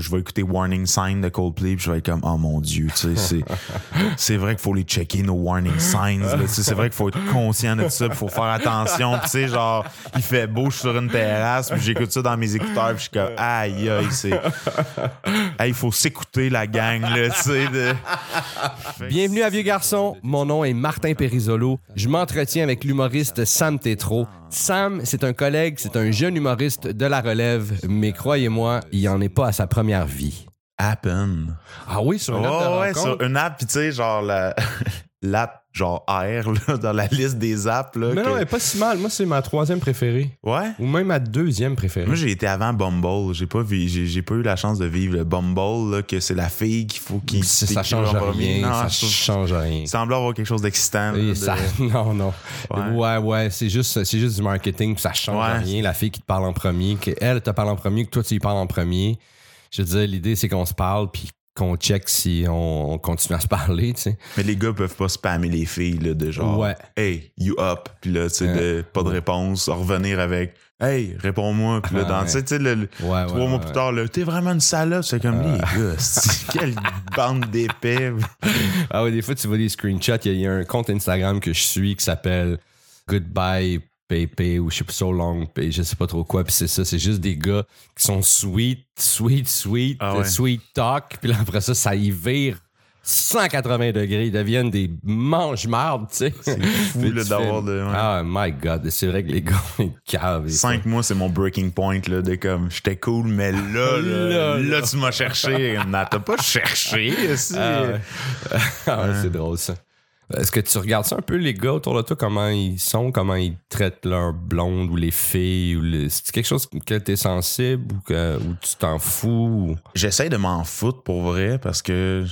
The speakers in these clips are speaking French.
je vais écouter Warning Sign de Coldplay, puis je vais être comme, oh mon Dieu, tu sais, c'est, c'est vrai qu'il faut les checker, nos warning signs, là, tu sais, c'est vrai qu'il faut être conscient de ça, il faut faire attention, puis tu sais, genre, il fait beau, je suis sur une terrasse, puis j'écoute ça dans mes écouteurs, puis je suis comme, aïe, aïe, c'est. Hey, il faut s'écouter, la gang, là, tu sais. de- Bienvenue à Vieux Garçon. Mon nom est Martin Perisolo. Je m'entretiens avec l'humoriste Sam Tétro. Sam, c'est un collègue, c'est un jeune humoriste de la relève, mais croyez-moi, il en est pas à sa première vie. Happen. Ah oui, sur une app de Oh, ouais, rencontre? sur une app, puis tu sais, genre, la- l'app, genre, R, là, dans la liste des apps, là. Mais que- non, elle est pas si mal. Moi, c'est ma troisième préférée. Ouais? Ou même ma deuxième préférée. Moi, j'ai été avant Bumble. J'ai pas, vu- j'ai, j'ai pas eu la chance de vivre le Bumble, là, que c'est la fille qu'il faut qu'il ça, ça change rien. Non, ça change rien. il semble avoir quelque chose d'excitant. là, Et de- ça- non, non. Ouais. Ouais, ouais, c'est juste, c'est juste du marketing, puis ça change Ouais. rien. La fille qui te parle en premier, qu'elle te parle en premier, que toi tu y parles en premier. Je veux dire, l'idée c'est qu'on se parle, puis qu'on check si on, on continue à se parler, tu sais. Mais les gars peuvent pas spammer les filles, là, de genre, Ouais. hey, you up. Puis là, tu sais, de- pas de réponse. Revenir avec, hey, réponds-moi. Puis là, dans, tu sais, le- Ouais, trois ouais, mois plus tard, là, t'es vraiment une salope. C'est comme, les gars, quelle bande d'épais. Ah ouais, des fois tu vois des screenshots, il y, a- il y a un compte Instagram que je suis qui s'appelle Goodbye Pepe ou je sais pas so long, Pe- je sais pas trop quoi, puis c'est ça, c'est juste des gars qui sont sweet, sweet, sweet, Ah ouais. sweet talk, puis là après ça, ça y vire 180 degrés, ils deviennent des mange-mardes, tu sais. C'est fou, d'avoir de. ouais. Ah my god, c'est vrai que les gars, ils cavent. Cinq mois, c'est mon breaking point, là, de comme, j'étais cool, mais là, là, Là, tu m'as cherché. Non, t'as pas cherché. Ah ouais. Ah ouais, c'est drôle ça. Est-ce que tu regardes ça un peu, les gars autour de toi, comment ils sont, comment ils traitent leurs blondes ou les filles? ou les- C'est quelque chose que t'es sensible ou que ou tu t'en fous? ou- J'essaie de m'en foutre pour vrai parce que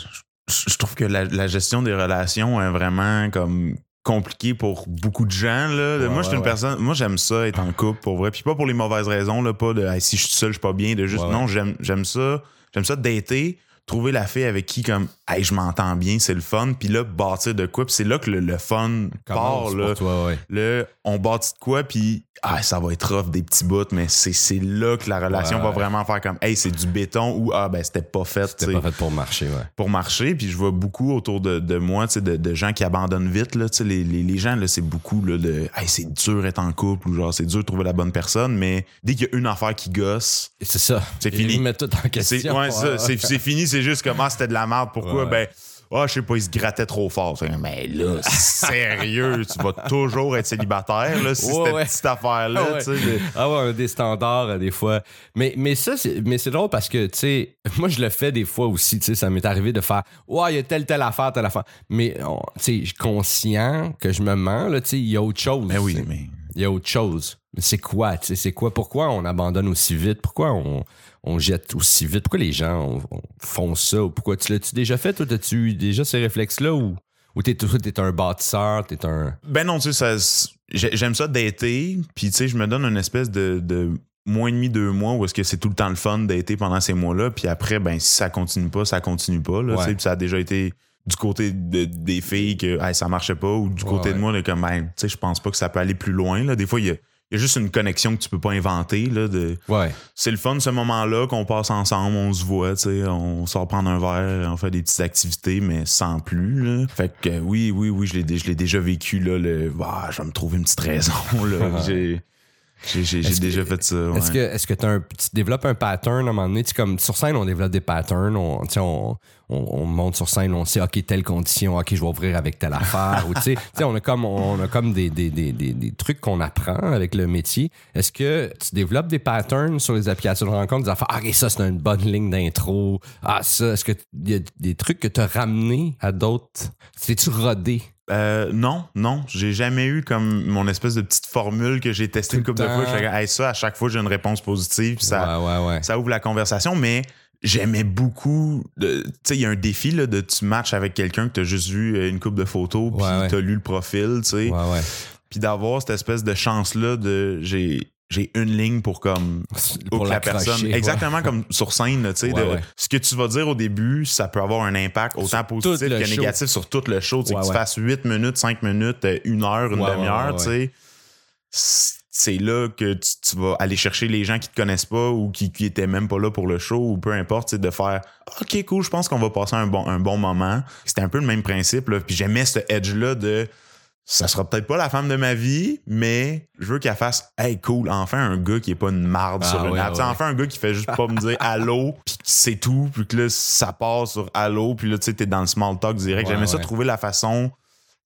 je, je trouve que la, la gestion des relations est vraiment comme compliquée pour beaucoup de gens. Là. Ouais, moi, je suis une ouais. personne. Moi, j'aime ça être en couple pour vrai. Puis pas pour les mauvaises raisons, là, pas de Hey, si je suis seul, je suis pas bien. De juste ouais. non, j'aime j'aime ça. J'aime ça dater. Trouver la fille avec qui comme hey, je m'entends bien, c'est le fun, puis là bâtir de quoi, puis c'est là que le, le fun part là. toi, ouais. Là, on bâtit de quoi, puis ah, ça va être rough des petits bouts, mais c'est là que la relation Ouais, va vraiment faire comme hey, c'est du béton ou ah, ben c'était pas fait. C'était pas fait pour marcher, ouais. pour marcher. Puis je vois beaucoup autour de, de moi, tu sais, de, de gens qui abandonnent vite. Là, les, les, les gens, c'est beaucoup là, de hey, c'est dur d'être en couple ou genre c'est dur de trouver la bonne personne, mais dès qu'il y a une affaire qui gosse, C'est ça. C'est Ils fini. mettent tout en c'est question. ouais, c'est fini, c'est juste comme ah, c'était de la merde. Pourquoi? Ben. Ah, je sais pas, il se grattait trop fort. Mais là, sérieux, tu vas toujours être célibataire, là, si Ouais, cette ouais. petite affaire-là, Ah ouais. tu sais. de- Ah ouais, des standards euh, des fois. Mais, mais ça, c'est, mais c'est drôle parce que, tu sais, moi, je le fais des fois aussi, tu sais, ça m'est arrivé de faire, ouais, il y a telle, telle affaire, telle affaire. Mais, tu sais, je suis conscient que je me mens, là, tu sais, il y a autre chose. Ben oui, tu sais. mais. Il y a autre chose. Mais c'est quoi, c'est quoi? Pourquoi on abandonne aussi vite? Pourquoi on, on jette aussi vite? Pourquoi les gens on- on font ça? Ou pourquoi tu l'as-tu déjà fait? Toi, as-tu eu déjà ces réflexes-là? Ou, ou t'es, un bâtisseur? T'es un. Ben non, tu sais, ça- j'aime ça d'été, puis tu sais, je me donne une espèce de, de mois et demi, deux mois où est-ce que c'est tout le temps le fun d'été pendant ces mois-là, puis après, ben si ça continue pas, ça continue pas, là, Ouais. ça a déjà été du côté de- des filles que hey, ça marchait pas, ou du Ouais, côté de moi, là, comme, ben, tu sais, je pense pas que ça peut aller plus loin, là. Des fois, il y a, il y a juste une connexion que tu peux pas inventer, là, de... Ouais. C'est le fun ce moment-là qu'on passe ensemble, on se voit, tu sais, on sort prendre un verre, on fait des petites activités, mais sans plus. Là. Fait que oui, oui, oui, je l'ai, je l'ai déjà vécu là. Le, bah, je vais me trouver une petite raison là. J'ai, j'ai, déjà que- fait ça. ouais. Est-ce que, est-ce que t'as un, tu développes un pattern à un moment donné? Tu sais, comme sur scène, on développe des patterns. On, on, on, on monte sur scène, on sait, OK, telle condition, OK, je vais ouvrir avec telle affaire. ou, tu sais, tu sais, on a comme, on a comme des, des, des, des, trucs qu'on apprend avec le métier. Est-ce que tu développes des patterns sur les applications de rencontre, des affaires, OK, ça, c'est une bonne ligne d'intro. Ah, ça, est-ce que il y a des trucs que tu as ramenés à d'autres? T'es-tu rodé? Euh, non, non, j'ai jamais eu comme mon espèce de petite formule que j'ai testée une couple de fois. Je fais, hey, ça, à chaque fois, j'ai une réponse positive. puis Ça, ouais, ouais, ouais. ça ouvre la conversation, mais j'aimais beaucoup. Tu sais, il y a un défi là, de tu matches avec quelqu'un que tu as juste vu euh, une coupe de photos, puis tu as lu le profil, tu sais. Ouais, ouais. Puis d'avoir cette espèce de chance-là de j'ai. J'ai une ligne pour comme Pour la personne. Exactement comme sur scène, là, tu sais. Ouais, de- ouais. Ce que tu vas dire au début, ça peut avoir un impact autant positif que show. négatif sur tout le show. Tu sais, Ouais, que tu fasses 8 minutes, 5 minutes, euh, une heure, une demi-heure, tu sais. C'est- là que tu, tu vas aller chercher les gens qui te connaissent pas ou qui, qui étaient même pas là pour le show ou peu importe, tu sais, de faire OK, cool, je pense qu'on va passer un bon, un bon moment. C'était un peu le même principe, là. Puis j'aimais ce edge-là de ça sera peut-être pas la femme de ma vie, mais je veux qu'elle fasse Hey cool, enfin un gars qui est pas une marde Ah sur une ouais, ouais. Enfin un gars qui fait juste pas me dire allô, puis c'est tout, puis que là, ça part sur allô, puis là, tu sais, t'es dans le small talk direct. Ouais, J'aimais ça trouver la façon,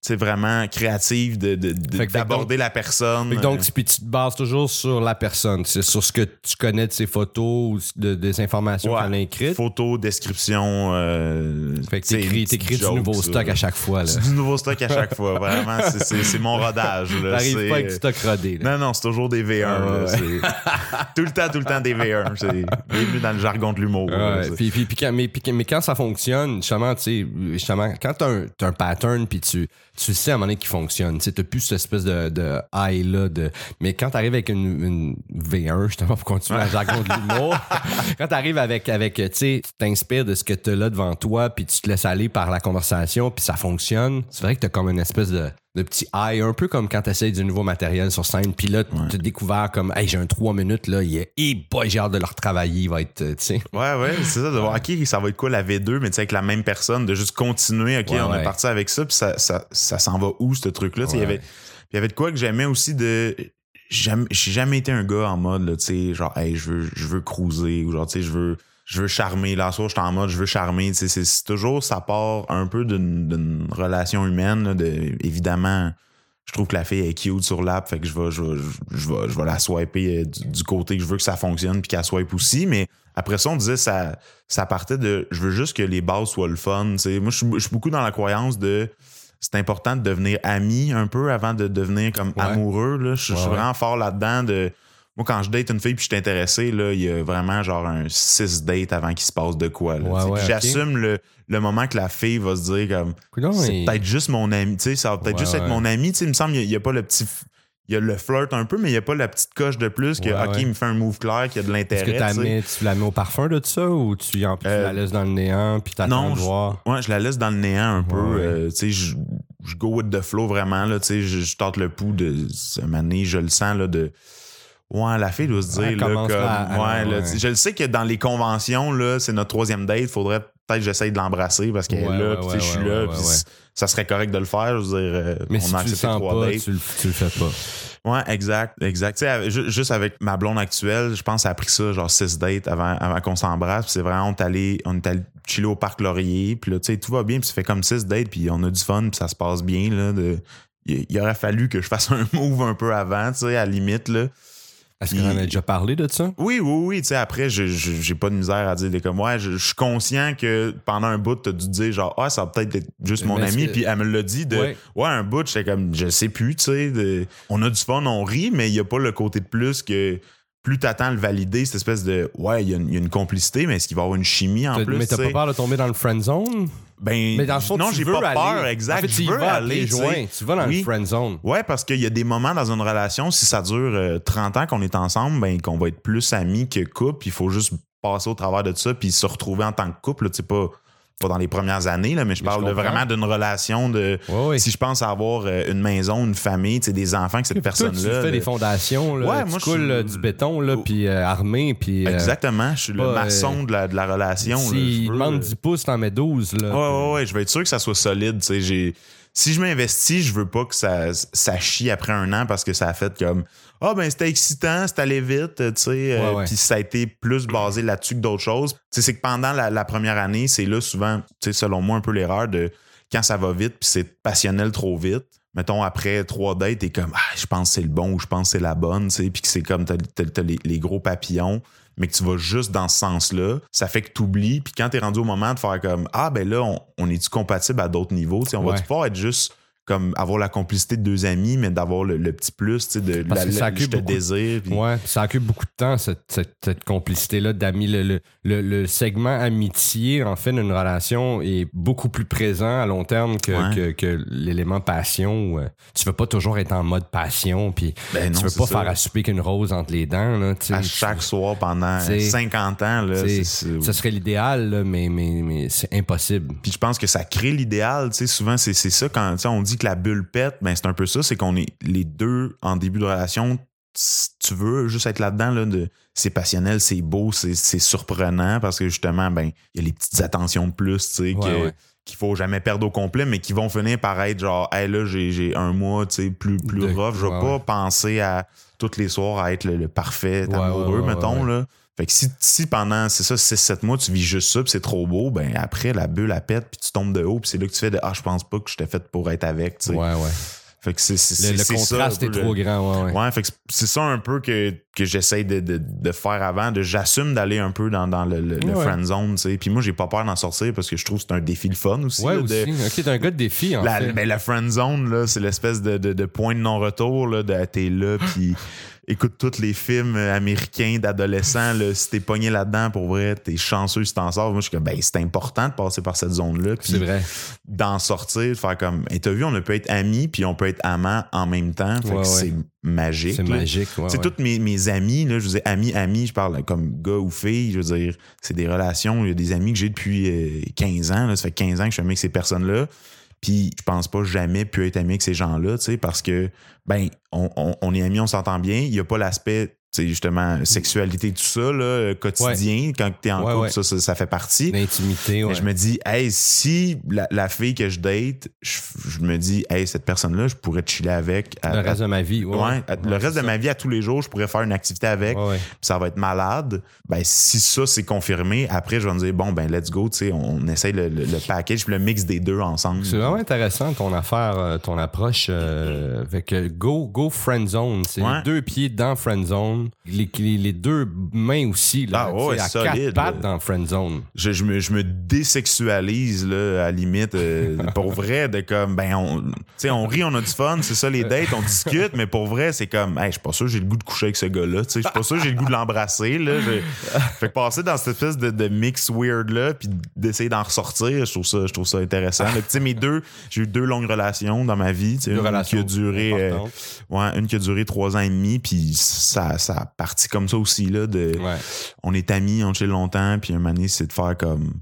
tu sais, vraiment créative de, d'aborder la personne. Fait que donc, puis tu te bases toujours sur la personne, c'est sur ce que tu connais de ses photos ou de, des informations Ouais. qu'elle a écrites. Photo, description. Euh, Fait que tu t'écris, du nouveau ça. stock à chaque fois. Là. C'est du nouveau stock à chaque fois. Vraiment, c'est- c'est c'est mon rodage. T'arrives C'est- pas avec du stock rodé. là. Non, non, c'est toujours des V1. Ah, ouais. C'est- tout le temps, tout le temps des V1. C'est bienvenue dans le jargon de l'humour. Ouais, C'est- puis, puis, puis quand, mais, puis- mais quand ça fonctionne, justement, tu justement, quand t'as un, un pattern, puis tu, tu sais à un moment donné qu'il fonctionne, tu sais, t'as plus cette espèce de, de high-là, de, mais quand t'arrives avec une, une V1, justement, pour continuer le jargon de l'humour, quand t'arrives avec, avec, tu sais, tu t'inspires de ce que t'as là devant toi, puis tu te laisses aller par la conversation, puis ça fonctionne, c'est vrai que t'as comme une espèce de, de petit high, un peu comme quand t'essayes du nouveau matériel sur scène, puis là, t'as découvert comme, hey, j'ai un 3 minutes, là, il est, hey boy, j'ai hâte de le retravailler, il va être, euh, tu sais. Ouais, ouais, c'est ça, de voir, OK, ça va être quoi la V2, mais tu sais, avec la même personne, de juste continuer, OK, Ouais, on ouais. est parti avec ça, puis ça, ça, ça s'en va où, ce truc-là? Tu sais, Il y Ouais. avait- il y avait de quoi que j'aimais aussi de. J'ai jamais été un gars en mode, là, tu sais, genre, hey, je veux, je veux cruiser, ou genre, tu sais, je veux. Je veux charmer. Là, soir, j'étais en mode, je veux charmer. C'est toujours, ça part un peu d'une relation humaine. là, de, évidemment, je trouve que la fille est cute sur l'app, fait que je vais, je vais, je vais, je vais la swiper euh, du, du côté que je veux que ça fonctionne, puis qu'elle swipe aussi. Mais après ça, on disait ça, ça partait de, je veux juste que les bases soient le fun. Moi, je suis, je suis beaucoup dans la croyance de, c'est important de devenir ami un peu avant de devenir comme Ouais. amoureux. Là. Je, je suis vraiment fort là-dedans de. Moi, quand je date une fille puis je suis intéressé, là, il y a vraiment genre un six dates avant qu'il se passe de quoi. Ouais, ouais. J'assume le, le moment que la fille va se dire comme c'est il- peut-être juste mon ami, ça va peut-être Ouais, juste être mon ami, il me semble qu'il n'y a, pas le petit il y a le flirt un peu, mais il n'y a pas la petite coche de plus que, OK, il me fait un move clair, qu'il y a de Est-ce que l'intérêt. tu sais. mis- tu la mets au parfum de ça ou tu, en tu Euh, la laisses dans le néant puis t'attends de voir? Ouais, je la laisse dans le néant un peu. Euh, je, je go with the flow vraiment, là, tu sais, je, je tente le pouls de ce mané, je le sens, là, de. Ouais, la fille doit se dire, là, comme. à- ouais, là, je le sais que dans les conventions, là, c'est notre troisième date, faudrait peut-être que j'essaye de l'embrasser parce qu'elle Ouais, est là, puis je suis là, puis ça serait correct de le faire, je veux dire, euh, Mais on si a accepté trois pas, dates. tu le, tu le fais pas. Ouais, exact, exact. Tu sais, juste avec ma blonde actuelle, je pense que ça a pris ça, genre six dates avant, avant qu'on s'embrasse. C'est vraiment, on est allé, on est allé chiller au parc Laurier. Puis là, tu sais, tout va bien. Puis ça fait comme six dates. Puis on a du fun. Puis ça se passe bien. Là, de, il, il aurait fallu que je fasse un move un peu avant, tu sais, à la limite. Là. Est-ce qu'on en a déjà parlé de ça? Oui, oui, oui. Tu sais, après, j'ai pas de misère à dire des comme ouais, je, je suis conscient que pendant un bout, t'as dû dire genre, ah, ça va peut-être être juste mon ami. que- Puis elle me l'a dit de, Ouais. ouais, un bout, j'étais comme, je sais plus, tu sais. de- On a du fun, on rit, mais il y a pas le côté de plus que plus t'attends le valider, cette espèce de, ouais, il y, a une- il y a une complicité, mais est-ce qu'il va y avoir une chimie en plus? mais t'as tu pas peur de tomber dans le friend zone? Ben, Mais dans le fond, non, tu j'ai pas aller. peur, exact. En fait, tu je veux vas aller, tu. Tu vas dans Oui. le friend zone. Ouais, parce qu'il y a des moments dans une relation, si ça dure euh, 30 ans qu'on est ensemble, ben qu'on va être plus amis que couple. Il faut juste passer au travers de ça puis se retrouver en tant que couple. Tu sais, pas, pas dans les premières années, là, mais je Mais parle je de vraiment d'une relation de. Si je pense à avoir euh, une maison, une famille, des enfants, que cette Puis toi, personne-là. tu fais là- des fondations, là, Ouais, tu moi, je coules suis- euh, du béton, là, puis euh, armé, puis... euh, Exactement. Je suis le maçon de, la, de la relation. Je veux, demande euh, 10 pouces, t'en mets 12, là. Ouais, ouais, ouais, je vais être sûr que ça soit solide. j'ai- Si je m'investis, je veux pas que ça, ça chie après un an parce que ça a fait comme Ah, ben c'était excitant, c'est allé vite, tu sais. euh, Ouais. Puis ça a été plus basé là-dessus que d'autres choses. Tu sais, c'est que pendant la, la première année, c'est là souvent, tu sais, selon moi, un peu l'erreur de quand ça va vite puis c'est passionnel trop vite. Mettons, après trois dates, t'es comme, ah, je pense que c'est le bon ou je pense que c'est la bonne, tu sais, puis que c'est comme, t'as, les gros papillons, mais que tu vas juste dans ce sens-là, ça fait que t'oublies, puis quand t'es rendu au moment de faire comme, ah, ben là, on, on est-tu compatible à d'autres niveaux, tu sais, on Ouais. va-tu pouvoir être juste comme avoir la complicité de deux amis, mais d'avoir le, le petit plus, tu sais, de Parce la, que ça accule je te désire. Ouais, ça occupe beaucoup de temps, cette, cette, cette complicité-là d'amis. Le, le, le, le segment amitié, en fait, d'une relation est beaucoup plus présent à long terme que, Ouais. que, que l'élément passion. euh, tu veux pas toujours être en mode passion, puis Ben tu veux pas ça. faire à souper qu'une rose entre les dents. Là. À chaque soir pendant C'est- 50 ans, là, Ce serait l'idéal, mais, mais, mais c'est impossible. Puis je pense que ça crée l'idéal. Tu sais, souvent, c'est c'est ça quand on dit que la bulle pète, ben c'est un peu ça, c'est qu'on est les deux en début de relation tu veux juste être là-dedans, là, de, c'est passionnel, c'est beau, c'est, c'est surprenant parce que justement, ben, il y a les petites attentions de plus, tu sais, Ouais, que- ouais. qu'il faut jamais perdre au complet, mais qui vont finir par être genre, hey, là, j'ai, j'ai un mois, tu sais, plus, plus De- rough. Je vais ouais, pas penser à tous les soirs à être le, le parfait amoureux, mettons, là. Fait que si, si pendant, c'est ça, 6-7 mois, tu vis juste ça, puis c'est trop beau, ben après, la bulle, elle pète, puis tu tombes de haut, puis c'est là que tu fais de Ah, je pense pas que je t'ai fait pour être avec, tu sais. Ouais, ouais. Fait que c'est, c'est, Le, ça, contraste est trop le- grand, ouais, ouais. Ouais, fait que c'est- ça un peu que, que j'essaye de, de, de faire avant, de j'assume d'aller un peu dans, dans le, le, friend zone, tu sais. Puis moi, j'ai pas peur d'en sortir parce que je trouve que c'est un défi le fun aussi. Ouais, là, aussi. de- Ok, t'es un gars de défi, en la, fait. ben, la friend zone, là, c'est l'espèce de, de, de point de non-retour, là, de t'es là, puis écoute tous les films euh, américains d'adolescents, si t'es pogné là-dedans, pour vrai, t'es chanceux si t'en sors. Moi, je suis comme, ben, c'est important de passer par cette zone-là, puis C'est vrai. d'en sortir, de faire comme, et t'as vu, on peut être amis, puis on peut être amants en même temps, fait Ouais, que ouais. c'est magique. C'est magique, ouais. Ouais. tous mes, mes amis, là, je veux dire, amis, amis, je parle comme gars ou fille, je veux dire, c'est des relations. Il y a des amis que j'ai depuis euh, 15 ans. Là, ça fait 15 ans que je suis ami avec ces personnes-là. Puis je pense pas jamais pu être ami avec ces gens-là, tu sais, parce que, ben, on, on- on est amis, on s'entend bien. Il y a pas l'aspect, sais, justement, sexualité, tout ça, là, quotidien. Quand t'es en Ouais, couple, ouais. ça, ça, ça fait partie. L'intimité, ouais. Je me dis, hey, si la, la fille que je date, je, je me dis, hey, cette personne-là, je pourrais chiller avec. à- Le à- reste de ma vie, ouais. À- le reste de ma vie, à tous les jours, je pourrais faire une activité avec, puis ça va être malade. Ben, si ça, c'est confirmé, après, je vais me dire, bon, ben, let's go, tu sais, on essaye le, le- le package, puis le mix des deux ensemble. C'est vraiment intéressant ton affaire, euh, ton approche euh, avec euh, go, go friend zone. C'est deux pieds dans friend zone, les, les, les deux mains aussi là, Ah ouais, à solide, quatre pattes dans friend zone. Je, je me, je me désexualise, là, à la limite, euh, pour vrai, de comme, ben, on, tu sais, on rit, on a du fun, c'est ça les dates, on discute, mais pour vrai, c'est comme, hey, je suis pas sûr que j'ai le goût de coucher avec ce gars-là, tu sais, je suis pas sûr que j'ai le goût de l'embrasser, là. Je- fait que passer dans cette espèce de, de mix weird-là, puis d'essayer d'en ressortir, je trouve ça, je trouve ça intéressant. Tu sais, mes deux, j'ai eu deux longues relations dans ma vie, tu sais, une qui a duré, euh, ouais, une qui a duré trois ans et demi, puis ça, ça a parti comme ça aussi, là, de, Ouais. on est amis, on chill longtemps, puis un moment donné, c'est de faire comme.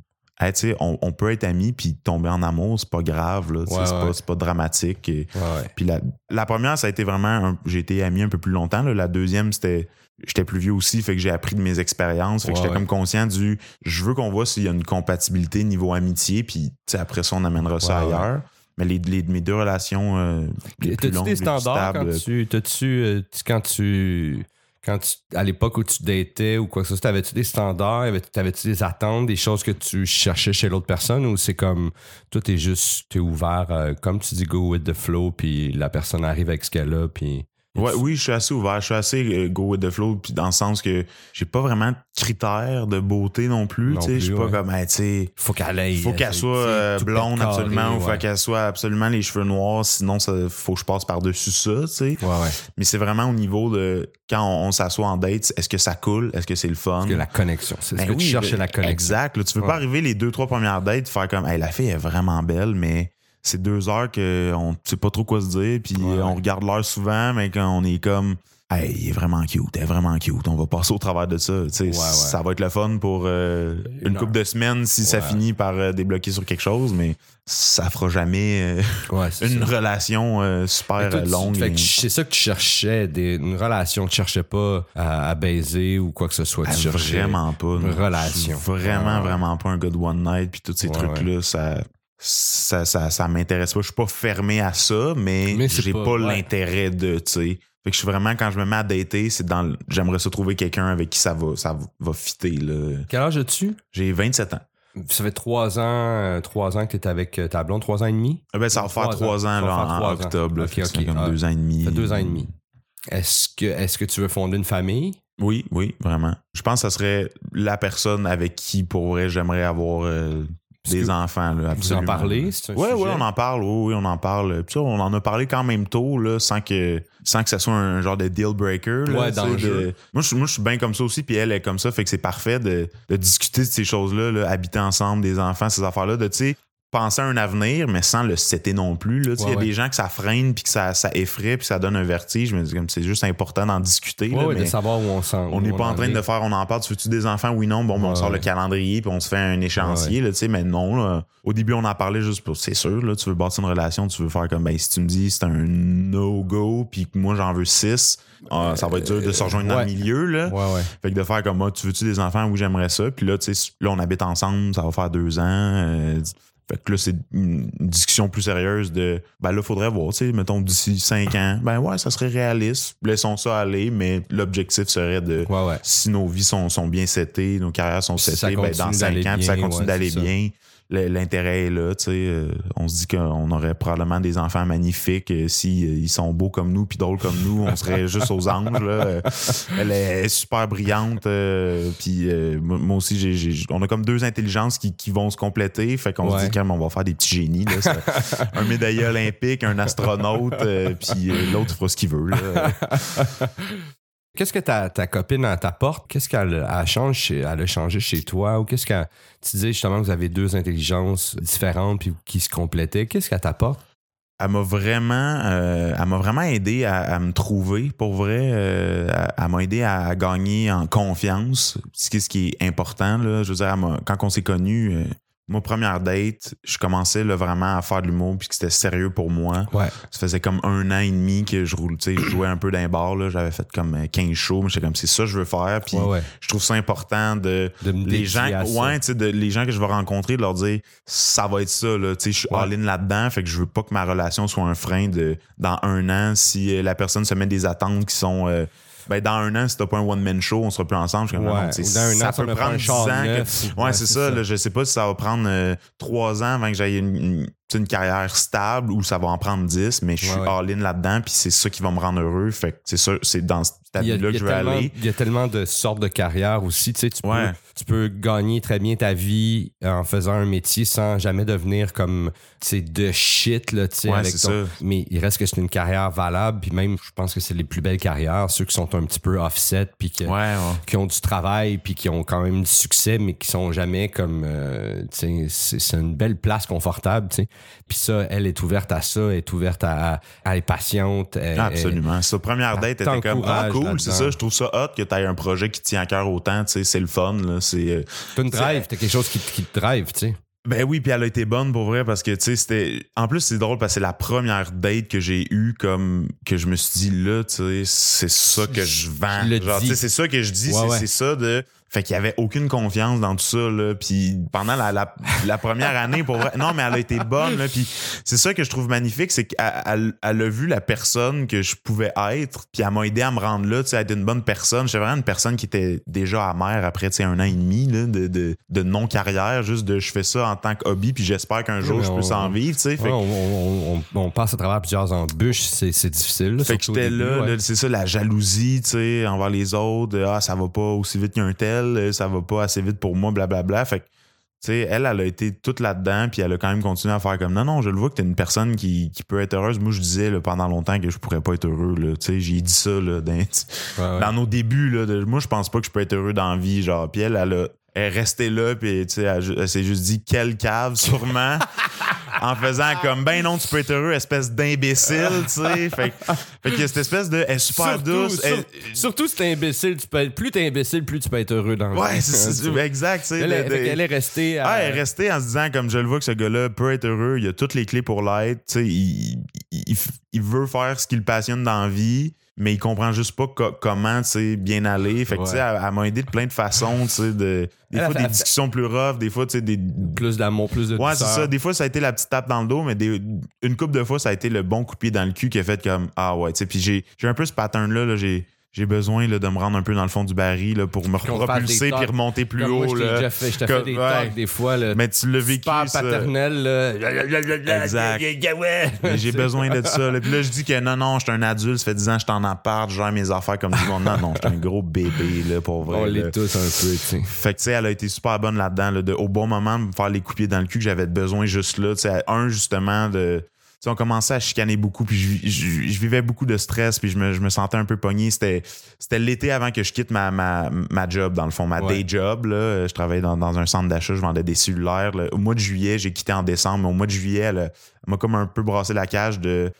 Hey, on, on peut être amis puis tomber en amour, c'est pas grave, Ouais, c'est, ouais. pas, pas dramatique. Et- Ouais. Puis la, la première, ça a été vraiment. j'ai été ami un peu plus longtemps. là. La deuxième, c'était. J'étais plus vieux aussi, fait que j'ai appris de mes expériences. Fait que j'étais comme conscient du. Je veux qu'on voit s'il y a une compatibilité niveau amitié, puis après ça, on amènera ça ailleurs. Mais les, les- mes deux relations. euh, les plus T'as-tu longues, des standards quand tu. Euh, tu- quand tu. Quand tu, à l'époque où tu datais ou quoi que ce soit, t'avais-tu des standards, Avais- t'avais-tu des attentes, des choses que tu cherchais chez l'autre personne ou c'est comme, toi t'es juste, t'es ouvert, euh, comme tu dis, go with the flow, puis la personne arrive avec ce qu'elle a, puis... Ouais, oui, je suis assez ouvert. Je suis assez euh, go with the flow, puis dans le sens que j'ai pas vraiment de critères de beauté non plus. Tu sais, je suis pas ouais. comme, hey, tu sais, Faut qu'elle aille. faut qu'elle euh, soit tu euh, blonde absolument, ou faut qu'elle soit absolument les cheveux noirs, sinon ça faut que je passe par-dessus ça, tu sais. Ouais, ouais. Mais c'est vraiment au niveau de quand on, on s'assoit en date, est-ce que ça coule? Est-ce que c'est le fun? Parce que la connexion, c'est ce Ben que tu oui, cherches, ben, la connexion. Exact. là. tu veux pas arriver les deux, trois premières dates, faire comme hey, la fille est vraiment belle, mais c'est deux heures qu'on ne sait pas trop quoi se dire, puis Ouais, on regarde l'heure souvent, mais quand on est comme Hey, il est vraiment cute, elle est vraiment cute. On va passer au travers de ça. ouais. Ça va être le fun pour euh, une, Une couple de semaines si ça finit par euh, débloquer sur quelque chose, mais ça fera jamais euh, une ça. relation super que toi, longue. et- que c'est ça que tu cherchais, des, une relation. Tu cherchais pas à, à baiser ou quoi que ce soit. Tu Ah, cherchais vraiment pas. une non. relation. Vraiment, vraiment pas un de one night puis tous ces Ouais, trucs-là, ça. Ça, ça, ça m'intéresse pas. Je suis pas fermé à ça, mais, j'ai pas- pas, ouais. l'intérêt de, tu sais. Fait que je suis vraiment, quand je me mets à dater, c'est dans J'aimerais ça trouver quelqu'un avec qui ça va, ça va fitter, là. Quel âge as-tu? J'ai 27 ans. Ça fait trois ans, euh, trois ans que tu étais avec euh, ta blonde, trois ans et demi? Ah Ben, ça va faire Trois ans, là, en, octobre. là. Ok, Fait que ça ok. fait comme Ah, deux ans et demi. Ça fait deux ans et demi. Est-ce que, est-ce que tu veux fonder une famille? Oui, oui, vraiment. Je pense que ça serait la personne avec qui, pour vrai, j'aimerais avoir euh, des que enfants. Là, Vous en parlez? Oui, oui, on en parle. Oui, oui, on en parle. Puis ça, on en a parlé quand même tôt, là, sans que sans que ça soit un genre de deal breaker. là, Ouais, sais, d'enjeu. de- Moi, je, moi, je suis bien comme ça aussi, puis elle est comme ça, fait que c'est parfait de, de discuter de ces choses-là, là, habiter ensemble, des enfants, ces affaires-là, de, tu sais, penser à un avenir, mais sans le setter non plus. Là. Il Ouais, y a ouais. des gens que ça freine, puis que ça, ça effraie, puis ça donne un vertige. Je me dis comme c'est juste important d'en discuter. là, Ouais, ouais, mais de savoir où on s'en on n'est pas en train est. de faire, on en parle, tu veux-tu des enfants? Oui, non. Bon, ben, on sort le calendrier, puis on se fait un échéancier, là, tu sais, mais non. là. Au début, on en parlait juste pour, c'est sûr, là, tu veux bâtir une relation, tu veux faire comme, ben, si tu me dis c'est un no-go, puis que moi j'en veux six, ah, ça va être dur de se rejoindre dans le milieu, là. Fait que de faire comme moi, tu veux-tu des enfants? Oui, j'aimerais ça. Puis là, tu sais, là, on habite ensemble, ça va faire deux ans. euh, fait que là, c'est une discussion plus sérieuse de ben là, faudrait voir, tu sais, mettons d'ici cinq ans. Ben ouais, ça serait réaliste. Laissons ça aller, mais l'objectif serait de Ouais, ouais. si nos vies sont, sont bien settées, nos carrières sont settées, ben, dans cinq ans, puis ça continue ouais, d'aller bien. L'intérêt est là, tu sais. euh, on se dit qu'on aurait probablement des enfants magnifiques euh, si euh, ils sont beaux comme nous puis drôles comme nous, on serait juste aux anges. Là. Euh, Elle est super brillante, puis moi aussi, j'ai, j'ai- on a comme deux intelligences qui, qui vont se compléter. Fait qu'on Ouais. se dit quand on va faire des petits génies. Là, ça- un médaillé olympique, un astronaute, puis l'autre fera ce qu'il veut. Là. Qu'est-ce que ta, ta copine t'apporte? Qu'est-ce qu'elle elle change elle a changé chez toi? Ou qu'est-ce qu'elle. Tu disais justement que vous avez deux intelligences différentes puis qui se complétaient? Qu'est-ce qu'elle t'apporte? elle m'a vraiment euh, elle m'a vraiment aidé à, me trouver pour vrai euh, elle, m'a aidé à, gagner en confiance ce qui, ce qui est important je veux dire quand on s'est connus euh, moi première date je commençais là, vraiment à faire de l'humour puis que c'était sérieux pour moi Ouais. ça faisait comme un an et demi que je roule je jouais un peu d'un bar là j'avais fait comme euh, 15 shows mais j'étais comme c'est ça que je veux faire puis Ouais, ouais. je trouve ça important de les gens, ouais, de- les gens que je vais rencontrer, de leur dire, ça va être ça, là, je suis Ouais. all-in là-dedans, fait que je veux pas que ma relation soit un frein de, dans un an, si euh, la personne se met des attentes qui sont, euh, ben, dans un an, si t'as pas un one-man show, on sera plus ensemble. Je Ouais. non, dans un ça an, peut prendre un 10 char ans. que- ouais, ouais, c'est ça, là, je sais pas si ça va prendre euh, trois ans avant que j'aille une, une carrière stable ou ça va en prendre 10, mais je suis Ouais, ouais. all-in là-dedans, puis c'est ça qui va me rendre heureux, fait que c'est ça, c'est dans cette Il y, a, là il que je veux aller. il y a tellement de sortes de carrières aussi. Tu, sais, tu, Ouais. peux, tu peux gagner très bien ta vie en faisant un métier sans jamais devenir comme tu sais, de shit. Là, tu sais, avec ton- ça. Mais il reste que c'est une carrière valable. Puis même, je pense que c'est les plus belles carrières, ceux qui sont un petit peu offset. Puis que, qui ont du travail puis qui ont quand même du succès mais qui sont jamais comme euh, tu sais, c'est c'est une belle place confortable tu sais puis ça elle est ouverte à ça elle est ouverte à, à être patiente elle- Absolument. Sa première date était comme Ah, cool, c'est ça. Je trouve ça hot que tu aies un projet qui te tient à cœur autant. Tu sais, c'est le fun. C'est, euh, une drive t'as quelque chose qui, te- qui te drive tu sais Ben oui, puis elle a été bonne pour vrai parce que, tu sais, c'était. En plus, c'est drôle parce que c'est la première date que j'ai eue comme. que je me suis dit, là, tu sais, c'est ça que je vends. Je Genre, tu sais, c'est ça que je dis, Ouais, c'est ouais. c'est ça de. Fait qu'il y avait aucune confiance dans tout ça, là. Puis pendant la, la, la première année, pour vrai. Non, mais elle a été bonne, là. Puis c'est ça que je trouve magnifique, c'est qu'elle elle, elle a vu la personne que je pouvais être, puis elle m'a aidé à me rendre là, tu sais, à être une bonne personne. J'étais vraiment une personne qui était déjà amère après, tu sais, un an et demi, là, de, de, de non-carrière, juste de je fais ça en tant que hobby, puis j'espère qu'un jour je peux en vivre, tu sais. Fait Ouais, que- on, on- on- on passe à travers plusieurs embûches c'est c'est difficile là, fait que j'étais là, ouais. là, c'est ça, la jalousie, tu sais, envers les autres. Ah, ça va pas aussi vite qu'un tel, euh, ça va pas assez vite pour moi, blablabla. Fait que, tu sais, elle, elle a été toute là-dedans, puis elle a quand même continué à faire comme non, non, je le vois que t'es une personne qui, qui peut être heureuse. Moi, je disais là, pendant longtemps que je pourrais pas être heureux. Tu sais, j'ai dit ça, là, dans, Ouais, ouais. dans nos débuts, là. de- moi, je pense pas que je peux être heureux dans la vie, genre. Puis elle, elle a. Elle est restée là, puis tu sais, elle, s'est juste dit quelle cave, sûrement, en faisant comme ben non, tu peux être heureux, espèce d'imbécile, tu sais. Fait, que- fait que cette espèce de. Elle est super Surtout- douce. elle- sur- surtout si t'es imbécile, tu peux être, plus t'es imbécile, plus tu peux être heureux dans la Ouais, vie. c'est exact, tu sais. Elle, est- restée à- Ah, elle est restée en se disant, comme je le vois, que ce gars-là peut être heureux, il a toutes les clés pour l'être, tu sais, il, il, il- veut faire ce qui le passionne dans la vie, mais il comprend juste pas co- comment, sais, bien aller. Fait que, tu sais, elle, elle m'a aidé de plein de façons, tu sais, de, des Elle fois fait- des discussions plus rough, des fois, tu sais, des... plus d'amour, plus de Ouais, c'est ça. Des fois, ça a été la petite tape dans le dos, mais des- une couple de fois, ça a été le bon coup de pied dans le cul qui a fait comme Ah ouais, tu sais. Puis j'ai j'ai un peu ce pattern-là, là, j'ai. J'ai besoin là, de me rendre un peu dans le fond du baril là, pour me propulser puis remonter plus Comme moi, haut. je là. déjà fait, je t'ai fait des ouais. talks des fois. Là, Mais tu l'as vécu. super ça. paternel. Là. Exact. Mais j'ai besoin de ça. là. Puis là, je dis que non, non, je suis un adulte, ça fait 10 ans que je suis en appart, je gère mes affaires comme du monde. Non, non, je suis un gros bébé, là, pour vrai. On l'est tous un peu, tu sais. Fait que, tu sais, elle a été super bonne là-dedans, là, de, au bon moment, me faire les pied dans le cul que j'avais besoin juste là. Tu sais, un, justement, de, sais, on commençait à chicaner beaucoup, puis je, je- je vivais beaucoup de stress, puis je me, je me sentais un peu pogné. C'était, c'était l'été avant que je quitte ma, ma, ma job, dans le fond, ma Ouais. day job. Là. Je travaillais dans, dans un centre d'achat, je vendais des cellulaires. là. Au mois de juillet, j'ai quitté en décembre, mais au mois de juillet, elle, elle m'a comme un peu brassé la cage de.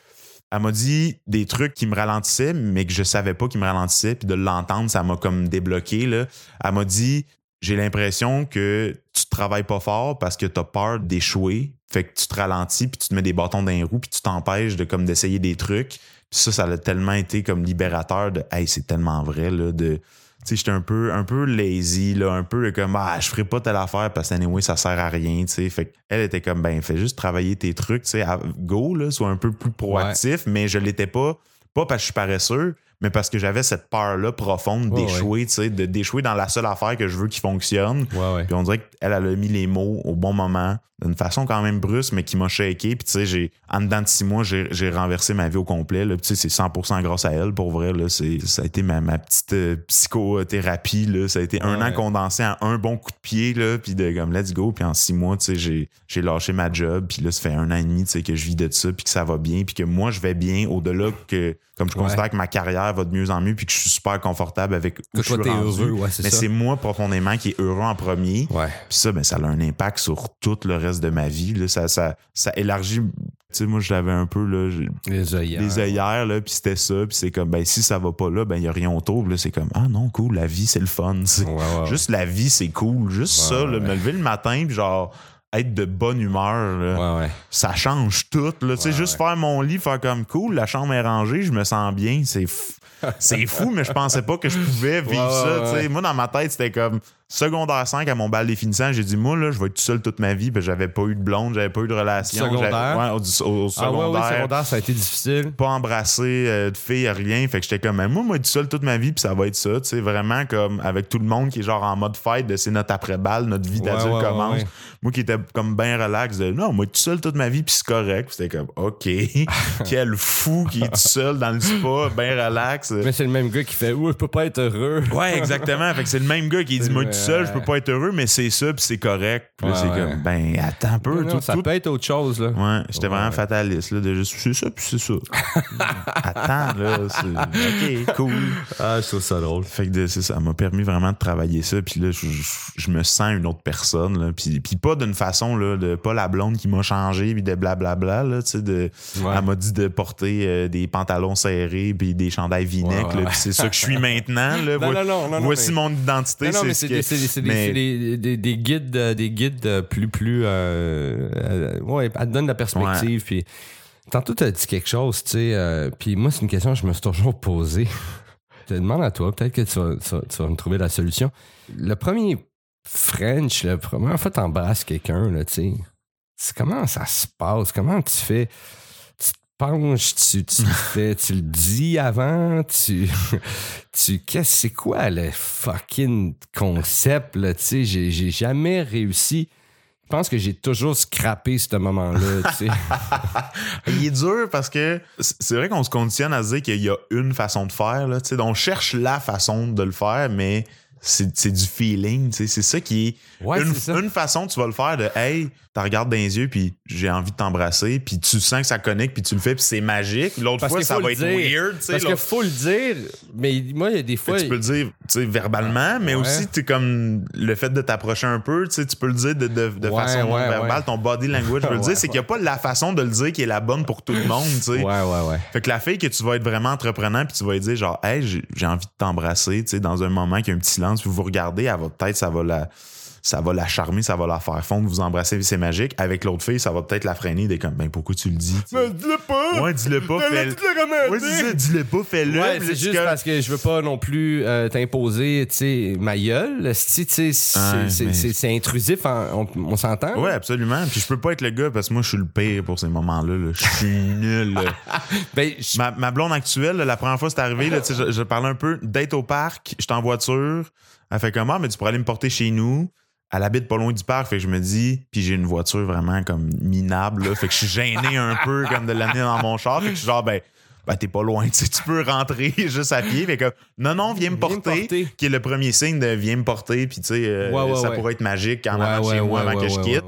Elle m'a dit des trucs qui me ralentissaient, mais que je savais pas qu'ils me ralentissaient, puis de l'entendre, ça m'a comme débloqué. Là. Elle m'a dit J'ai l'impression que travailles pas fort parce que tu as peur d'échouer. Fait que tu te ralentis, puis tu te mets des bâtons dans les roues, puis tu t'empêches de comme d'essayer des trucs. Puis ça, ça a tellement été comme libérateur de Hey, c'est tellement vrai, là, de. Tu sais, j'étais un peu, un peu lazy, là, un peu comme, ah, je ferai pas telle affaire parce que, anyway, ça sert à rien, tu sais. Fait qu'elle était comme, ben, fais juste travailler tes trucs, tu sais, go, là, sois un peu plus proactif, mais je l'étais pas, pas parce que je suis paresseux, mais parce que j'avais cette peur-là profonde Ouais, d'échouer, tu sais, de d'échouer dans la seule affaire que je veux qui fonctionne. Ouais, ouais. Puis on dirait qu'elle, elle a mis les mots au bon moment, d'une façon quand même brusque, mais qui m'a shaké. Puis tu sais, j'ai, en dedans de six mois, j'ai, renversé ma vie au complet. Là. Puis tu sais, c'est 100% grâce à elle, pour vrai. Là. Ça a été ma, ma petite euh, psychothérapie. Là. Ça a été un Ouais. an condensé en un bon coup de pied, là, puis de comme let's go. Puis en six mois, tu sais, j'ai, j'ai lâché ma job. Puis là, ça fait un an et demi, tu sais, que je vis de ça, puis que ça va bien, puis que moi, je vais bien au-delà que, comme je Ouais. considère que ma carrière va de mieux en mieux, puis que je suis super confortable avec où Que je toi, suis t'es rendu. heureux, ouais, Mais c'est moi profondément qui est heureux en premier. Ouais. Puis ça, ben, ça a un impact sur tout le reste de ma vie. Là. Ça, ça, ça élargit. Tu sais, moi, je l'avais un peu, là, Les œillères. les œillères, là, puis c'était ça. Puis c'est comme, ben, si ça va pas là, ben, il y a rien autour. Là, c'est comme, ah non, cool, la vie, c'est le fun. Ouais, ouais. Juste la vie, c'est cool. Juste ça, là, me lever le matin, puis genre, être de bonne humeur, là, Ouais, ouais. ça change tout. Là. Tu sais, Ouais, juste faire mon lit, faire comme cool, la chambre est rangée, je me sens bien. C'est fou. C'est fou, mais je pensais pas que je pouvais vivre ça. Moi, dans ma tête, c'était comme secondaire 5 à mon bal définissant. J'ai dit, moi, là, je vais être tout seul toute ma vie. Puis j'avais pas eu de blonde, j'avais pas eu de relation. Secondaire? Ouais, au, au- au Ah ouais, secondaire. ouais, secondaire, ça a été difficile. Pas embrassé euh, de filles, rien. Fait que j'étais comme, moi, moi, tout seul toute ma vie, puis ça va être ça. Tu sais, vraiment comme avec tout le monde qui est genre en mode fête, de c'est notre après-balle, notre vie d'adulte ouais, commence. Moi qui étais comme bien relax, de non, moi, tout seul toute ma vie, puis c'est correct. C'était comme, OK, quel fou qui est tout seul dans le spa, bien relax. Mais c'est le même gars qui fait Ouais, je peux pas être heureux. Ouais, exactement. fait que c'est le même gars qui dit, moi, tout seul, je peux pas être heureux, mais c'est ça, puis c'est correct. Puis là, Ouais, c'est ouais. comme, ben, attends un peu. Non, tout- ça tout- peut être autre chose, là. Ouais, j'étais Ouais, vraiment ouais. fataliste, là, de juste, c'est ça, puis c'est ça. Attends, là, c'est, OK, cool. Ah, je trouve ça drôle. Fait que de- c'est ça m'a permis vraiment de travailler ça. Puis là, je, je- je me sens une autre personne. Là. Puis, puis pas d'une façon, là, de pas la blonde qui m'a changé, puis de blablabla. Là, tu sais, de, Ouais. Elle m'a dit de porter euh, des pantalons serrés, puis des chandails v-neck. Ouais, là, ouais. puis c'est ça que je suis maintenant. Là. Non, Vo- non, non, non, non, Voici mais- mon identité. Non, non, mais ce c'est que- des, c'est des- c'est des- mais- c'est des- des- des guides, euh, des guides euh, plus, plus. euh, euh, ouais, elle te donne de la perspective. Puis, tantôt, tu as dit quelque chose, tu sais. euh, puis moi, c'est une question que je me suis toujours posée. je te demande à toi, peut-être que tu vas, tu vas- tu vas me trouver la solution. Le premier French, la première fois que tu embrasses quelqu'un, là, tu sais, comment ça se passe? Comment tu fais? Penches, tu, tu, fais, tu le dis avant, tu. tu qu'est-ce c'est quoi le fucking concept là tu sais? J'ai, j'ai jamais réussi je pense que j'ai toujours scrappé ce moment-là tu sais Il est dur parce que c'est vrai qu'on se conditionne à se dire qu'il y a une façon de faire. Là, tu sais. on cherche la façon de le faire, mais c'est c'est du feeling. tu sais. C'est ça qui est. Ouais, une, c'est ça. une façon, tu vas le faire de Hey, tu regardes dans les yeux, puis j'ai envie de t'embrasser, puis tu sens que ça connecte, puis tu le fais, puis c'est magique. L'autre fois, ça va être dire. weird. parce que faut le dire mais moi il y a des fois tu peux le dire tu sais, verbalement, mais Ouais. aussi tu comme le fait de t'approcher un peu, tu peux le dire de, de, de Ouais, façon non ouais, verbale, ton body language. Je veux le dire, c'est qu'il n'y a pas la façon de le dire qui est la bonne pour tout le monde. tu sais. ouais ouais ouais Fait que la fille que tu vas être vraiment entreprenant puis tu vas lui dire genre hey j'ai envie de t'embrasser tu sais dans un moment qu'il y a un petit silence puis vous vous regardez elle va peut-être ça va la ça va la charmer ça va la faire fondre vous embrasser c'est magique avec l'autre fille ça va peut-être la freiner des comme ben pourquoi tu le dis tu sais? dis-le pas ouais dis-le pas fais ouais c'est ça dis-le pas fais-le Ouais, c'est juste comme- parce que je veux pas non plus euh, t'imposer, tu sais, ma gueule. Si, tu sais, c'est- Ouais, mais- intrusif, on, on s'entend? Ouais, absolument. Puis je peux pas être le gars parce que moi, je suis le pire pour ces moments-là. là. Je suis nul. Ben, je- ma, ma blonde actuelle, là, la première fois que c'est arrivé, là, tu sais, je, je parlais un peu d'être au parc, j'étais en voiture. Elle fait comment? Mais tu pourrais aller me porter chez nous. Elle habite pas loin du parc, fait que je me dis, puis j'ai une voiture vraiment comme minable, là, fait que je suis gêné un peu comme de l'amener dans mon char, fait que je suis genre, ben, ben t'es pas loin, tu peux rentrer juste à pied, fait que non, non, viens me porter, porter. qui est le premier signe de viens me porter, puis tu sais, euh, Ouais, ouais, ça ouais. pourrait être magique en allant chez moi avant que je quitte.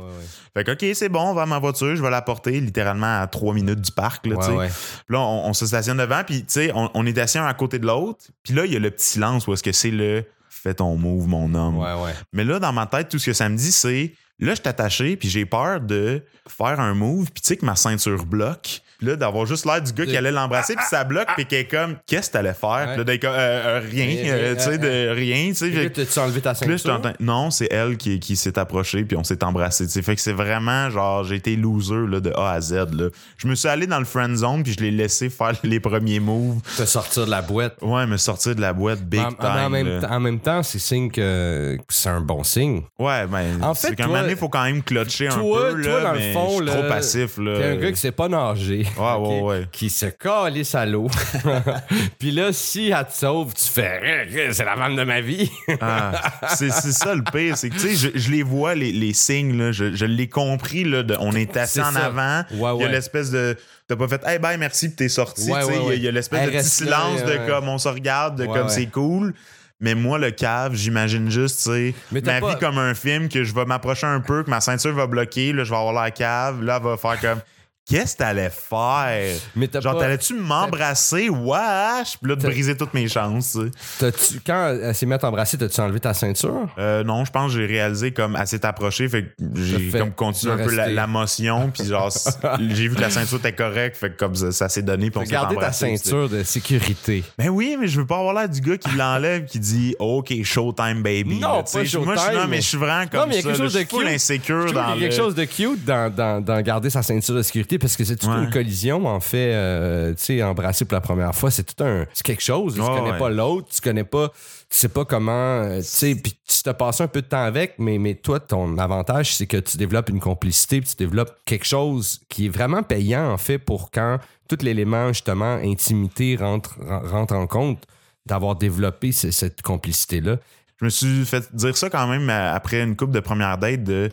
Fait que, OK, c'est bon, on va à ma voiture, je vais la porter littéralement à trois minutes du parc, là. Ouais, ouais. Puis là, on, on se stationne devant, puis tu sais, on, on est assis un à côté de l'autre. Puis là, il y a le petit silence où est-ce que c'est le fais ton move, mon homme. Ouais, ouais. Mais là, dans ma tête, tout ce que ça me dit, c'est là, je suis attaché, puis j'ai peur de faire un move, puis tu sais que ma ceinture bloque. Puis là, d'avoir juste l'air du gars qui allait l'embrasser, puis ça bloque, puis qui est comme, qu'est-ce que t'allais faire? Puis là, d'être comme, Euh, euh, rien, Rien, euh, tu sais, de rien, tu sais. T'as-tu enlevé ta puis là, je ceinture? Non, c'est elle qui, qui s'est approchée puis on s'est embrassé. tu sais. Fait que c'est vraiment genre j'ai été loser là, de A à Z. Là. Je me suis allé dans le friend zone puis je l'ai laissé faire les premiers moves. Te sortir de la boîte. Ouais, me sortir de la boîte big en, time. en- même, temps- en même temps, c'est signe que, c'est un bon signe. Ouais, ben En c'est fait, toi- moment donné, il faut quand même clutcher un toi- peu. toi, là, dans le fond, je suis là, trop passif. Là. T'es un gars qui sait pas nager. Ouais, ouais, ok, ouais. Qui se calisse à l'eau. Puis là, si elle te sauve, tu fais Eh, eh, c'est la femme de ma vie. Ah, c'est c'est ça le pire, c'est que tu sais, je, je les vois, les, les signes, là, je, je l'ai compris, là, de- on est assis C'est en ça. avant, Ouais, il y a l'espèce de... T'as pas fait « Hey, bye, merci, puis t'es sorti Ouais, ouais, il y a- ouais. il y a, l'espèce de petit là, silence de comme on se regarde, de comme c'est cool. Mais moi, le cave, j'imagine juste, tu ma pas- vie comme un film, que je vais m'approcher un peu, que ma ceinture va bloquer, là, je vais avoir la cave, là, elle va faire comme... Qu'est-ce que t'allais faire? Mais Genre, pas- t'allais-tu m'embrasser? Wesh! Puis là, de briser toutes mes chances, tu quand elle s'est mise à t'embrasser, t'as-tu enlevé ta ceinture? Euh, non, je pense que j'ai réalisé comme elle s'est approchée, fait que j'ai comme continué un peu la, motion, puis genre j'ai vu que la ceinture était correcte, fait que comme ça, ça s'est donné, puis on s'est ta ceinture de sécurité. Mais oui, mais je veux pas avoir l'air du gars qui l'enlève, qui dit OK, showtime baby. Non, pas Moi, je non, mais je suis vraiment comme non, mais il y a ça, quelque là. chose Je de suis cute. insécure dans qu'il y a quelque le- chose de cute dans, dans, dans garder sa ceinture de sécurité parce que c'est toute Ouais. une collision, en fait. euh, tu sais, embrasser pour la première fois, c'est tout un. C'est quelque chose. là. Ouais, tu connais ouais. pas l'autre, tu connais pas. Tu sais pas comment. euh, Tu sais, puis tu te passes un peu de temps avec, mais, mais toi, ton avantage, c'est que tu développes une complicité, puis tu développes quelque chose qui est vraiment payant, en fait, pour quand tout l'élément, justement, intimité rentre, ren- rentre en compte, d'avoir développé ce- cette complicité-là. Je me suis fait dire ça quand même après une coupe de première date de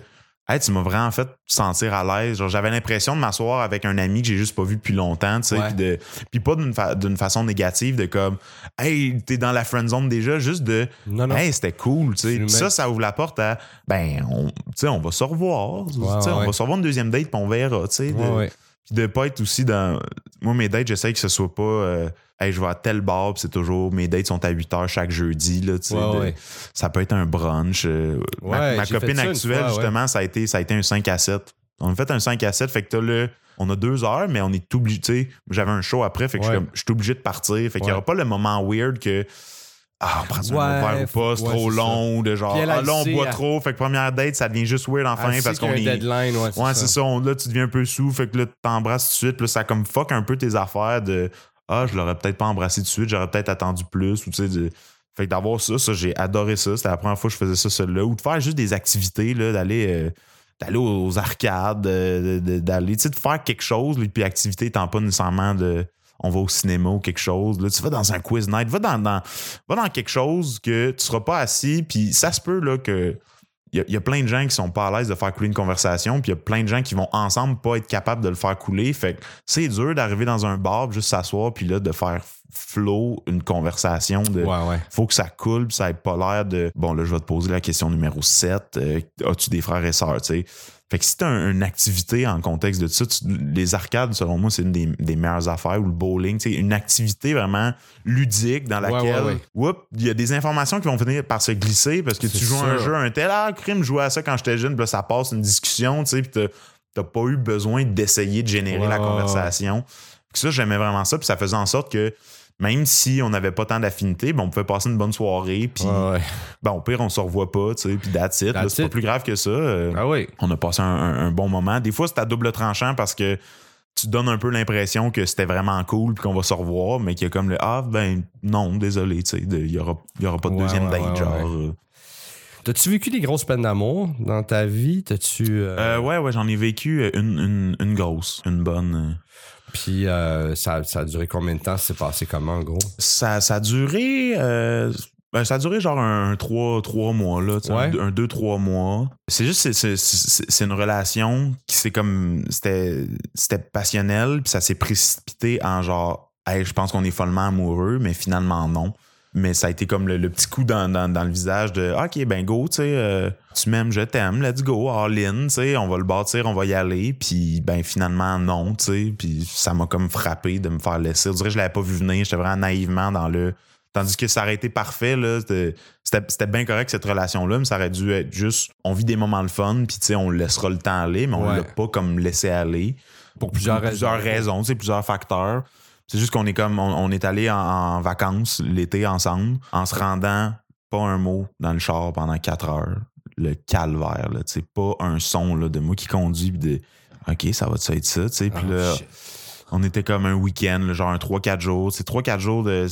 Hey, tu m'as vraiment fait sentir à l'aise. J'avais l'impression de m'asseoir avec un ami que j'ai juste pas vu depuis longtemps, tu sais, puis de puis pas d'une fa- façon négative de comme Hey, t'es dans la friend zone déjà, juste de Non, non. Hey, c'était cool, tu sais. Ça, ça ouvre la porte à ben, on, tu sais, on va se revoir. ouais, On ouais. va se revoir une deuxième date, puis on verra, tu sais. de- puis de pas être aussi dans. Moi, mes dates, j'essaie que ce soit pas. euh, hey, je vais à tel bar, c'est toujours. Mes dates sont à 8 heures chaque jeudi, là. Ouais, de- ouais. Ça peut être un brunch. euh, ma Ouais, copine actuelle, fois, ouais. justement, ça, a été, ça a été un 5 à 7. On a fait un 5 à 7, fait que t'as le. On a deux heures, mais on est obligé. J'avais un show après, fait que je suis Ouais. comme, je suis obligé de partir. Fait qu'il n'y Ouais. aura pas le moment weird que. Ah, on prend un Ouais, verre ou pas, c'est ouais, trop long, de genre, elle, ah là, on boit elle- trop. Fait que première date, ça devient juste weird enfin Elle parce qu'on un est. deadline, ouais, Ouais, c'est ça. On- là, tu deviens un peu sous. Fait que là, tu t'embrasses tout de suite. Puis là, ça comme fuck un peu tes affaires de Ah, je l'aurais peut-être pas embrassé tout de suite, j'aurais peut-être attendu plus. Ou tu sais, Fait que d'avoir ça, ça, j'ai adoré ça. C'était la première fois que je faisais ça seul là. Ou de faire juste des activités, euh, d'aller aux arcades, euh, d'aller, tu sais, de faire quelque chose, puis activité étant pas nécessairement de on va au cinéma ou quelque chose. Là, tu vas dans un quiz night, va dans, dans, va dans quelque chose que tu seras pas assis, puis ça se peut là que il y, a- il y a plein de gens qui sont pas à l'aise de faire couler une conversation, puis il y a plein de gens qui vont ensemble pas être capables de le faire couler. Fait que c'est dur d'arriver dans un bar, juste s'asseoir, puis là, de faire flow une conversation de Ouais, ouais. faut que ça coule, puis ça ait pas l'air de bon, là, je vais te poser la question numéro 7. euh, As-tu des frères et sœurs, tu sais? Fait que si t'as un- une activité en contexte de ça, tu- les arcades, selon moi, c'est une des, des meilleures affaires, ou le bowling, sais, une activité vraiment ludique dans Ouais, laquelle, ouais, ouais. whoop, il y a des informations qui vont finir par se glisser parce que tu C'est joues à un sûr. jeu, un tel, ah, crime, je jouais à ça quand j'étais jeune, puis là, ça passe une discussion, tu sais, puis t'as- pas eu besoin d'essayer de générer la conversation. Puis ça, j'aimais vraiment ça, puis ça faisait en sorte que même si on n'avait pas tant d'affinité, ben, on pouvait passer une bonne soirée, puis Ouais, ouais. ben, au pire, on se revoit pas, tu sais, puis that's it. C'est pas plus grave que ça. Euh, Ah oui. On a passé un, un- un bon moment. Des fois, c'est à double tranchant parce que tu donnes un peu l'impression que c'était vraiment cool puis qu'on va se revoir, mais qu'il y a comme le Ah, ben non, désolé, tu sais, il y aura, y aura pas de Ouais, deuxième date, genre. euh. T'as-tu vécu des grosses peines d'amour dans ta vie? T'as-tu. euh, Euh, ouais, ouais, j'en ai vécu une, une, une grosse, une bonne. Puis euh, ça, ça a duré combien de temps? C'est passé comment, en gros? Ça, ça a duré. euh, ben, ça a duré genre un 3, mois, là, Ouais. un 2-3 mois. C'est juste, c'est- c'est- c'est c'est une relation qui c'est comme. C'était c'était passionnel, puis ça s'est précipité en genre, hey, je pense qu'on est follement amoureux, mais finalement non. Mais ça a été comme le, le petit coup dans, dans, dans le visage de OK, ben go, tu sais, euh, tu m'aimes, je t'aime, let's go, all in, tu sais, on va le bâtir, on va y aller. Puis ben finalement, non, tu sais. Puis ça m'a comme frappé de me faire laisser. Dirait que je l'avais pas vu venir. J'étais vraiment naïvement dans le. Tandis que ça aurait été parfait, là. C'était bien correct cette relation-là, mais ça aurait dû être juste on vit des moments de fun, puis tu sais, on laissera le temps aller, mais on Ouais. l'a pas comme laissé aller. Pour plusieurs raisons. Plusieurs raisons, tu sais, plusieurs facteurs. C'est juste qu'on est comme on, on est allé en, en vacances l'été ensemble, en se rendant pas un mot dans le char pendant quatre heures. Le calvaire, là, tu sais, pas un son là, de moi qui conduit, puis de OK, ça va être ça, tu sais? Puis Oh, là, shit. on était comme un week-end, là, genre un 3-4 jours. C'est 3-4 jours de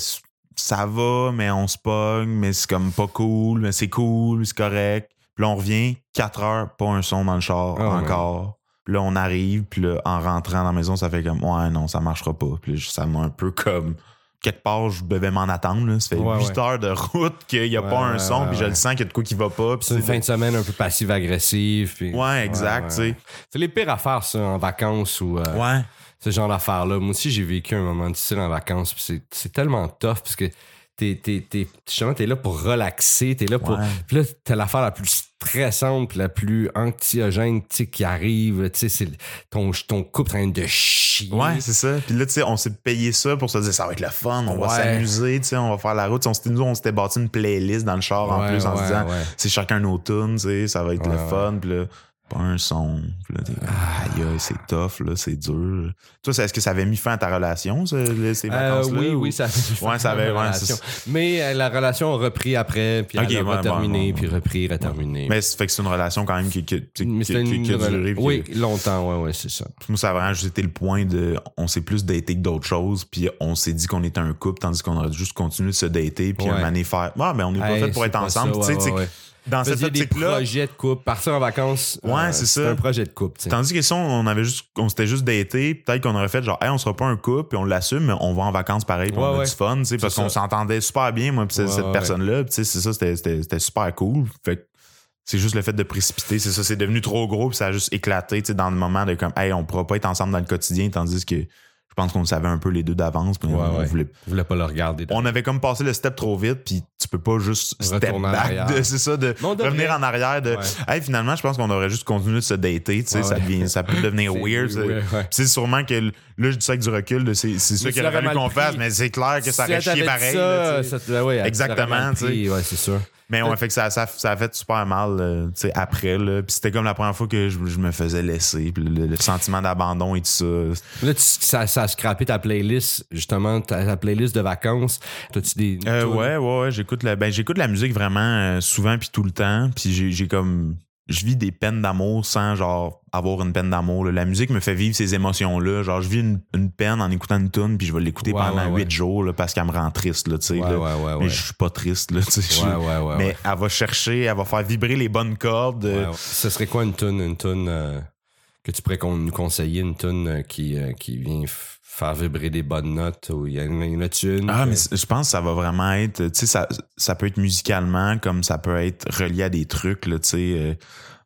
ça va, mais on se pogne, mais c'est comme pas cool, mais c'est cool, c'est correct. Puis là, on revient, 4 heures, pas un son dans le char Ah ouais. Puis là, on arrive, puis là, en rentrant dans la maison, ça fait comme Ouais, non, ça marchera pas. Puis ça m'a un peu comme. Quelque part, je devais m'en attendre. là. Ça fait Ouais, 8 ouais. heures de route qu'il n'y a Ouais, pas un son, puis je le sens qu'il y a de quoi qui va pas. C'est une fin de semaine un peu passive-agressive. puis- Ouais, exact. C'est les pires affaires, ça, en vacances ou euh, Ouais. ce genre d'affaires-là. Moi aussi, j'ai vécu un moment difficile en vacances. c'est tellement tough parce que t'es, t'es, t'es, justement, t'es là pour relaxer. T'es là pour. Ouais. Puis là, t'as l'affaire la plus stressante, la plus anxiogène qui arrive. Tu sais, c'est ton, ton couple en train de chier. Ouais, c'est ça. Puis là, tu sais, on s'est payé ça pour se dire ça va être le fun, on va s'amuser, tu sais, on va faire la route. On s'était, nous, on s'était bâti une playlist dans le char en plus en se disant c'est chacun nos tunes, tu sais, ça va être le fun. Puis là, pas un son. Puis là, t'es comme, aïe, aïe, c'est tough, là, c'est dur. Toi, est-ce que ça avait mis fin à ta relation, là, ces Euh, vacances-là? oui, ou- oui, ça Ouais, ça avait- ouais, c'est- Mais euh, la relation a repris après, puis Ok, elle a ouais, terminé, puis repris, reterminé. Mais ça fait que c'est une relation quand même qui, qui, qui, Mais qui- une a duré. Oui, longtemps, ouais, ouais, c'est ça. Moi, ça a vraiment juste été le point de. On s'est plus daté que d'autres choses, puis on s'est dit qu'on était un couple, tandis qu'on aurait juste continué de se dater, puis un année faire. Ah, ben on n'est pas Hey, fait pour être ensemble. Tu sais, Dans cette optique-là. projets de couple, partir en vacances. Ouais, euh, c'est c'est ça. un projet de couple. Tandis que si on, on avait juste, on s'était juste daté, peut-être qu'on aurait fait genre, hey, on sera pas un couple, puis on l'assume, mais on va en vacances pareil, puis on Ouais, a ouais. du fun, tu sais, parce qu'on s'entendait super bien, moi, puis cette- Ouais, cette ouais, personne-là, c'est ça, c'était- c'était c'était super cool. Fait c'est juste le fait de précipiter, c'est ça, c'est devenu trop gros, puis ça a juste éclaté, tu sais, dans le moment de comme, hey, on pourra pas être ensemble dans le quotidien, tandis que pense qu'on le savait un peu les deux d'avance, puis Ouais, on, ouais. voulait Je pas le regarder. on avait comme passé le step trop vite, puis tu peux pas juste step back. C'est ça, de revenir en arrière. De, Ouais. hey, finalement, je pense qu'on aurait juste continué de se dater. Tu sais, Ouais, ça, devient, ça peut devenir weird. C'est sûrement que là, je dis ça avec du recul, de c'est ça qu'il aurait fallu qu'on fasse, mais c'est clair que ça aurait chié pareil. ça, là, ça Exactement, c'est sûr. Mais ouais, fait que ça, ça, ça a fait super mal euh, tu sais, après. Là. Puis c'était comme la première fois que je, je me faisais laisser. Puis le, le sentiment d'abandon et tout ça. Là, tu- ça, ça a scrappé ta playlist, justement, ta, ta playlist de vacances. T'as-tu des. Euh, ouais, ouais, ouais, j'écoute la, ben, j'écoute la musique vraiment euh, souvent puis tout le temps. Puis j'ai, j'ai comme. Je vis des peines d'amour sans genre avoir une peine d'amour. La musique me fait vivre ces émotions-là. Genre, je vis une, une peine en écoutant une tune, puis je vais l'écouter Ouais, pendant ouais, ouais. huit jours là, parce qu'elle me rend triste, là, tu sais. Ouais, là. ouais, ouais, Mais je suis pas triste, là, je- Ouais, ouais, ouais, Mais elle va chercher, elle va faire vibrer les bonnes cordes. euh. Ce serait quoi une tune, une tune euh, que tu pourrais con- nous conseiller, une tune euh, qui, euh, qui vient faire vibrer des bonnes notes ou il y en a une, une Ah, que- mais je pense que ça va vraiment être, tu sais, ça, ça peut être musicalement comme ça peut être relié à des trucs, tu sais. euh,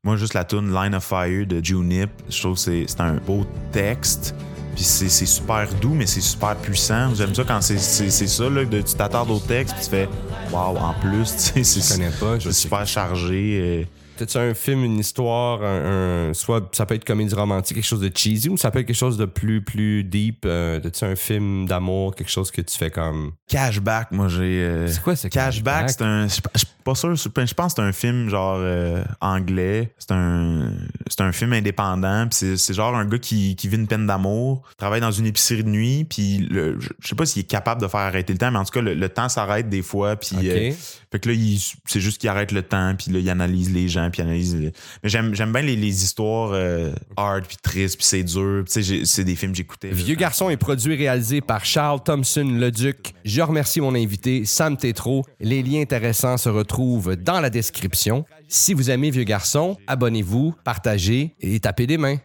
moi, juste la tune Line of Fire de Junip, je trouve que c'est un beau texte. Puis c'est super doux, mais c'est super puissant. J'aime ça quand c'est ça, là, de, tu t'attardes au texte, puis tu fais Waouh, en plus, tu sais, c'est super chargé. euh. T'as-tu un film, une histoire, un, un- soit ça peut être comédie romantique, quelque chose de cheesy, ou ça peut être quelque chose de plus plus deep. Euh, T'as-tu un film d'amour, quelque chose que tu fais comme. Cashback, moi j'ai. euh, C'est quoi ce Cashback, c'est un. Je je suis pas sûr, je pense que c'est un film genre euh, anglais. C'est un. C'est un film indépendant. C'est, c'est genre un gars qui, qui vit une peine d'amour, travaille dans une épicerie de nuit. Puis le, je je sais pas s'il est capable de faire arrêter le temps, mais en tout cas, le, le temps s'arrête des fois. Puis euh, fait que là, il- c'est juste qu'il arrête le temps. Puis là, il analyse les gens. Puis analyse. les- Mais j'aime, j'aime bien les, les histoires euh, hard, puis tristes, puis c'est dur. Puis c'est des films que j'écoutais. Vieux garçon est produit et réalisé par Charles Thompson Leduc. Je remercie mon invité, Sam Tétro. Les liens intéressants se retrouvent dans la description. Si vous aimez Vieux garçon, abonnez-vous, partagez et tapez des mains.